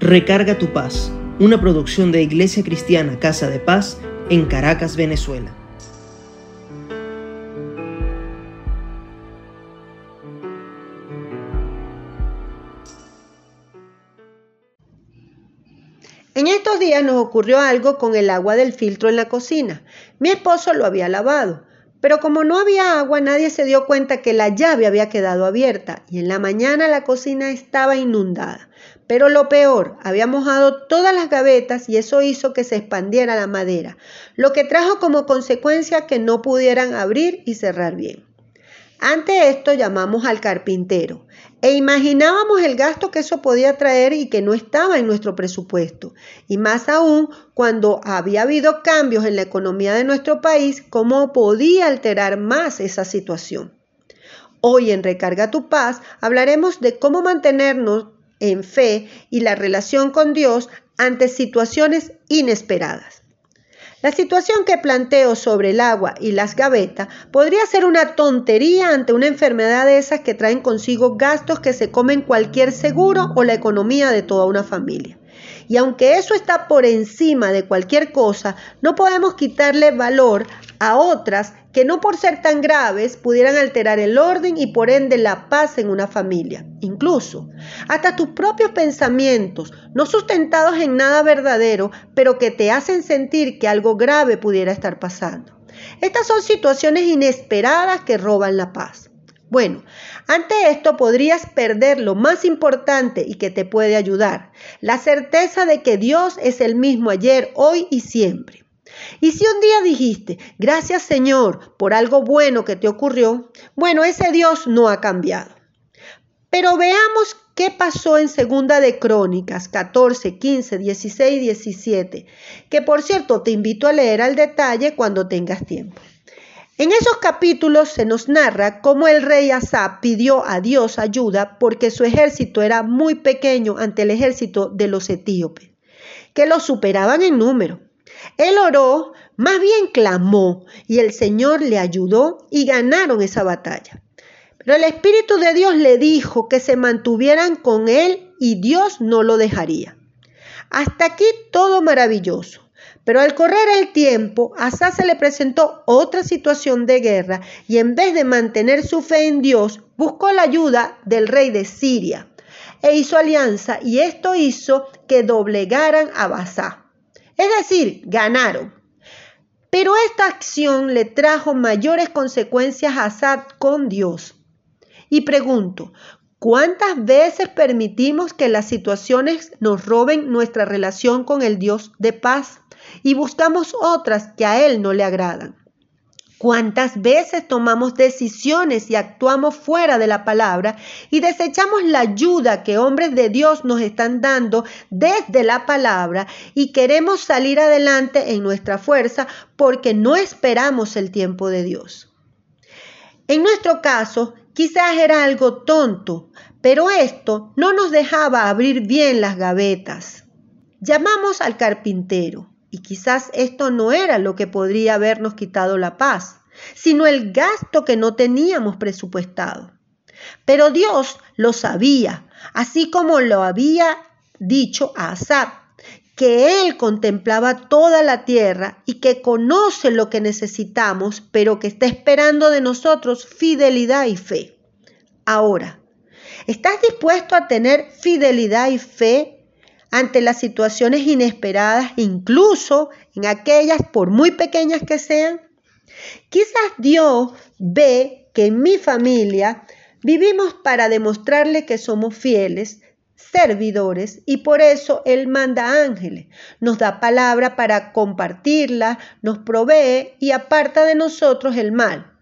Recarga tu paz, una producción de Iglesia Cristiana Casa de Paz en Caracas, Venezuela. En estos días nos ocurrió algo con el agua del filtro en la cocina. Mi esposo lo había lavado, pero como no había agua, nadie se dio cuenta que la llave había quedado abierta y en la mañana la cocina estaba inundada. Pero lo peor, había mojado todas las gavetas y eso hizo que se expandiera la madera, lo que trajo como consecuencia que no pudieran abrir y cerrar bien. Ante esto llamamos al carpintero e imaginábamos el gasto que eso podía traer y que no estaba en nuestro presupuesto. Y más aún cuando había habido cambios en la economía de nuestro país, cómo podía alterar más esa situación. Hoy en Recarga tu Paz hablaremos de cómo mantenernos en fe y la relación con Dios ante situaciones inesperadas. La situación que planteo sobre el agua y las gavetas podría ser una tontería ante una enfermedad de esas que traen consigo gastos que se comen cualquier seguro o la economía de toda una familia. Y aunque eso está por encima de cualquier cosa, no podemos quitarle valor a otras que no por ser tan graves pudieran alterar el orden y por ende la paz en una familia. Incluso hasta tus propios pensamientos, no sustentados en nada verdadero, pero que te hacen sentir que algo grave pudiera estar pasando. Estas son situaciones inesperadas que roban la paz. Bueno, ante esto podrías perder lo más importante y que te puede ayudar, la certeza de que Dios es el mismo ayer, hoy y siempre. Y si un día dijiste, gracias Señor por algo bueno que te ocurrió, bueno, ese Dios no ha cambiado. Pero veamos qué pasó en Segunda de Crónicas 14, 15, 16 y 17, que por cierto te invito a leer al detalle cuando tengas tiempo. En esos capítulos se nos narra cómo el rey Asa pidió a Dios ayuda porque su ejército era muy pequeño ante el ejército de los etíopes, que lo superaban en número. Él oró, más bien clamó, y el Señor le ayudó y ganaron esa batalla. Pero el Espíritu de Dios le dijo que se mantuvieran con él y Dios no lo dejaría. Hasta aquí todo maravilloso. Pero al correr el tiempo, a Asa se le presentó otra situación de guerra y en vez de mantener su fe en Dios, buscó la ayuda del rey de Siria e hizo alianza y esto hizo que doblegaran a Basá. Es decir, ganaron. Pero esta acción le trajo mayores consecuencias a Assad con Dios. Y pregunto, ¿cuántas veces permitimos que las situaciones nos roben nuestra relación con el Dios de paz y buscamos otras que a Él no le agradan? ¿Cuántas veces tomamos decisiones y actuamos fuera de la palabra y desechamos la ayuda que hombres de Dios nos están dando desde la palabra y queremos salir adelante en nuestra fuerza porque no esperamos el tiempo de Dios? En nuestro caso, quizás era algo tonto, pero esto no nos dejaba abrir bien las gavetas. Llamamos al carpintero y quizás esto no era lo que podría habernos quitado la paz, sino el gasto que no teníamos presupuestado. Pero Dios lo sabía, así como lo había dicho a Asap, que Él contemplaba toda la tierra y que conoce lo que necesitamos, pero que está esperando de nosotros fidelidad y fe. Ahora, ¿estás dispuesto a tener fidelidad y fe ante las situaciones inesperadas, incluso en aquellas por muy pequeñas que sean? Quizás Dios ve que en mi familia vivimos para demostrarle que somos fieles, servidores y por eso Él manda ángeles, nos da palabra para compartirla, nos provee y aparta de nosotros el mal.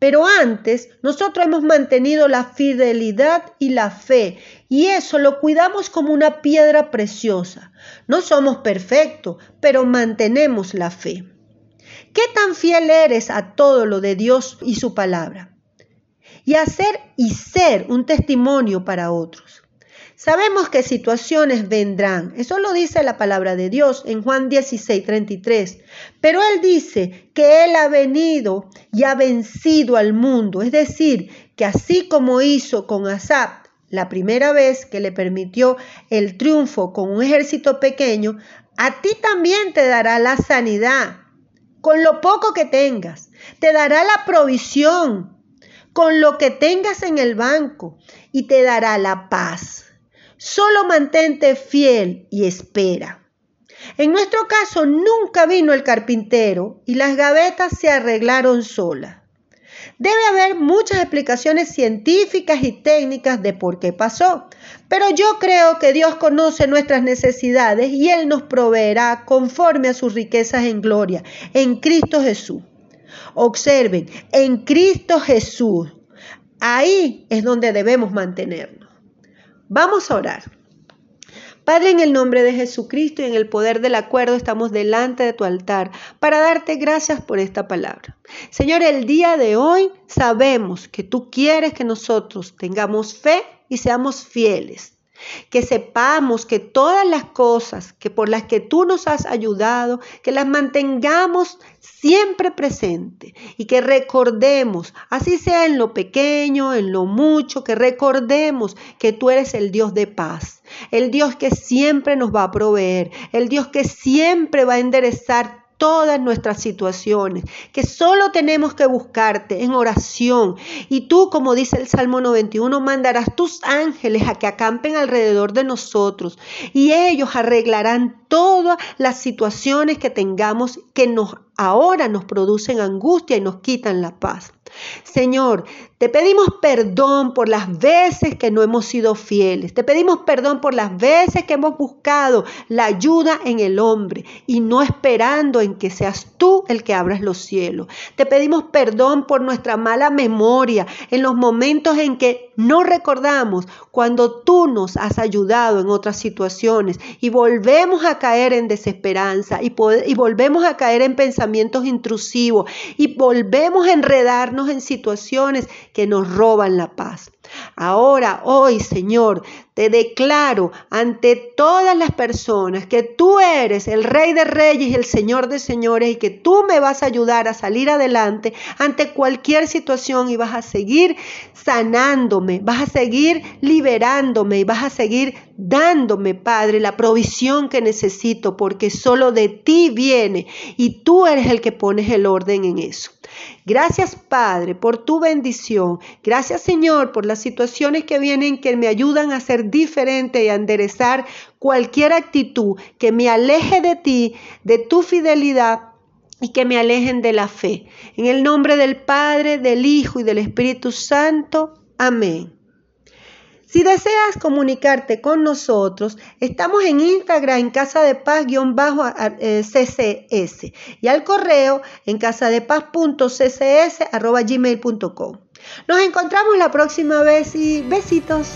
Pero antes nosotros hemos mantenido la fidelidad y la fe y eso lo cuidamos como una piedra preciosa. No somos perfectos, pero mantenemos la fe. ¿Qué tan fiel eres a todo lo de Dios y su palabra? Y hacer y ser un testimonio para otros. Sabemos que situaciones vendrán. Eso lo dice la palabra de Dios en Juan 16, 33. Pero Él dice que Él ha venido y ha vencido al mundo. Es decir, que así como hizo con Asap, la primera vez que le permitió el triunfo con un ejército pequeño, a ti también te dará la sanidad, con lo poco que tengas, te dará la provisión, con lo que tengas en el banco, y te dará la paz. Solo mantente fiel y espera. En nuestro caso nunca vino el carpintero y las gavetas se arreglaron solas. Debe haber muchas explicaciones científicas y técnicas de por qué pasó, pero yo creo que Dios conoce nuestras necesidades y Él nos proveerá conforme a sus riquezas en gloria, en Cristo Jesús. Observen, en Cristo Jesús, ahí es donde debemos mantenernos. Vamos a orar. Padre, en el nombre de Jesucristo y en el poder del acuerdo estamos delante de tu altar para darte gracias por esta palabra. Señor, el día de hoy sabemos que tú quieres que nosotros tengamos fe y seamos fieles que sepamos que todas las cosas que por las que tú nos has ayudado, que las mantengamos siempre presente y que recordemos, así sea en lo pequeño, en lo mucho, que recordemos que tú eres el Dios de paz, el Dios que siempre nos va a proveer, el Dios que siempre va a enderezar todas nuestras situaciones, que solo tenemos que buscarte en oración. Y tú, como dice el Salmo 91, mandarás tus ángeles a que acampen alrededor de nosotros y ellos arreglarán todas las situaciones que tengamos que nos ahora nos producen angustia y nos quitan la paz. Señor, te pedimos perdón por las veces que no hemos sido fieles. Te pedimos perdón por las veces que hemos buscado la ayuda en el hombre y no esperando en que seas tú el que abras los cielos. Te pedimos perdón por nuestra mala memoria en los momentos en que no recordamos cuando tú nos has ayudado en otras situaciones y volvemos a caer en desesperanza y, y volvemos a caer en pensamientos intrusivos y volvemos a enredarnos en situaciones que nos roban la paz. Ahora, hoy, Señor, te declaro ante todas las personas que tú eres el Rey de Reyes y el Señor de Señores y que tú me vas a ayudar a salir adelante ante cualquier situación y vas a seguir sanándome, vas a seguir liberándome y vas a seguir dándome, Padre, la provisión que necesito porque solo de ti viene y tú eres el que pones el orden en eso. Gracias Padre por tu bendición. Gracias Señor por las situaciones que vienen que me ayudan a ser diferente y a enderezar cualquier actitud que me aleje de ti, de tu fidelidad y que me alejen de la fe. En el nombre del Padre, del Hijo y del Espíritu Santo. Amén. Si deseas comunicarte con nosotros, estamos en Instagram en Casa de Paz-CCS y al correo en casadepaz.ccs.gmail.com. Nos encontramos la próxima vez y besitos.